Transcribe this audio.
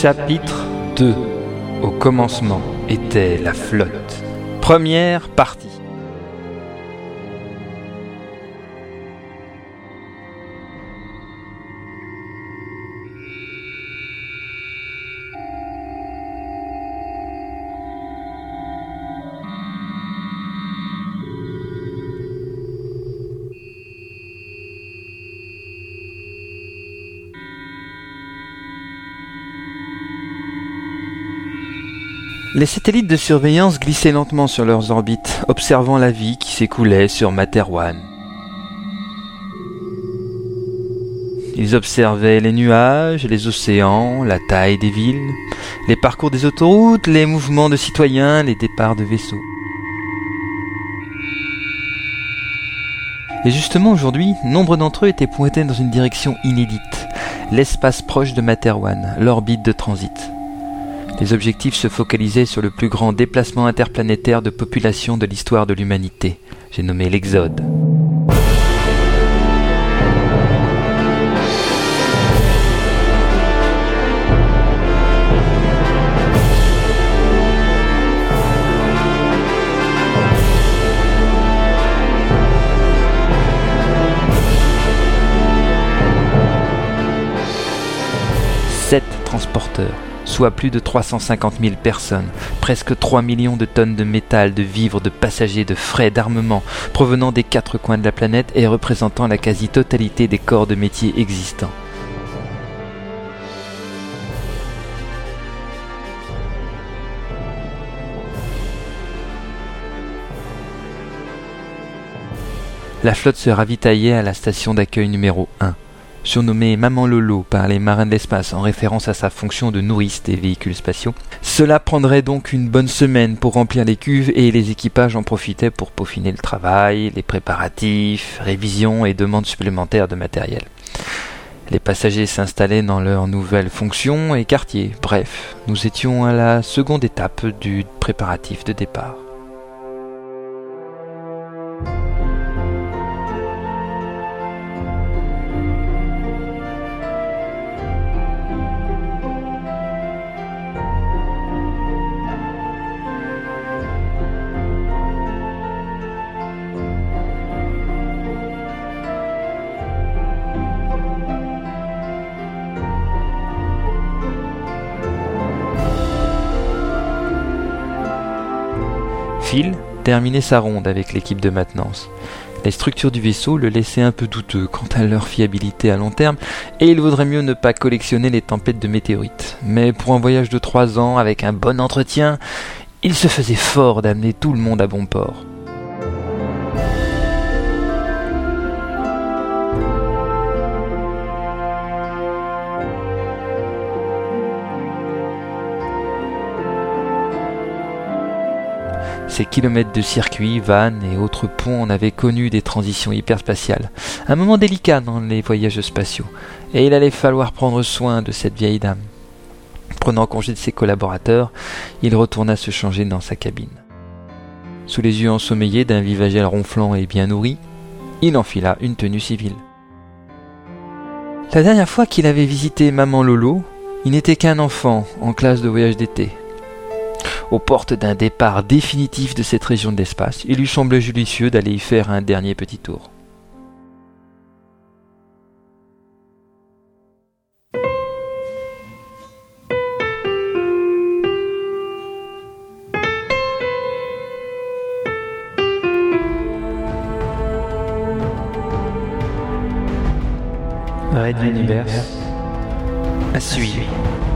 Chapitre 2 Au commencement était la flotte. Première partie. Les satellites de surveillance glissaient lentement sur leurs orbites, observant la vie qui s'écoulait sur Materwan. Ils observaient les nuages, les océans, la taille des villes, les parcours des autoroutes, les mouvements de citoyens, les départs de vaisseaux. Et justement aujourd'hui, nombre d'entre eux étaient pointés dans une direction inédite, l'espace proche de Materwan, l'orbite de transit. Les objectifs se focalisaient sur le plus grand déplacement interplanétaire de population de l'histoire de l'humanité. J'ai nommé l'Exode. Sept transporteurs soit plus de 350 000 personnes, presque 3 millions de tonnes de métal, de vivres, de passagers, de frais, d'armement, provenant des quatre coins de la planète et représentant la quasi-totalité des corps de métier existants. La flotte se ravitaillait à la station d'accueil numéro 1 surnommé Maman Lolo par les marins de l'espace en référence à sa fonction de nourrice des véhicules spatiaux. Cela prendrait donc une bonne semaine pour remplir les cuves et les équipages en profitaient pour peaufiner le travail, les préparatifs, révisions et demandes supplémentaires de matériel. Les passagers s'installaient dans leurs nouvelles fonctions et quartiers. Bref, nous étions à la seconde étape du préparatif de départ. Phil terminait sa ronde avec l'équipe de maintenance. Les structures du vaisseau le laissaient un peu douteux quant à leur fiabilité à long terme, et il vaudrait mieux ne pas collectionner les tempêtes de météorites. Mais pour un voyage de trois ans avec un bon entretien, il se faisait fort d'amener tout le monde à bon port. Ces kilomètres de circuits, vannes et autres ponts en avaient connu des transitions hyperspatiales. Un moment délicat dans les voyages spatiaux. Et il allait falloir prendre soin de cette vieille dame. Prenant congé de ses collaborateurs, il retourna se changer dans sa cabine. Sous les yeux ensommeillés d'un vivagel ronflant et bien nourri, il enfila une tenue civile. La dernière fois qu'il avait visité Maman Lolo, il n'était qu'un enfant en classe de voyage d'été aux portes d'un départ définitif de cette région de l'espace, il lui semblait judicieux d'aller y faire un dernier petit tour. Red Universe à suivre.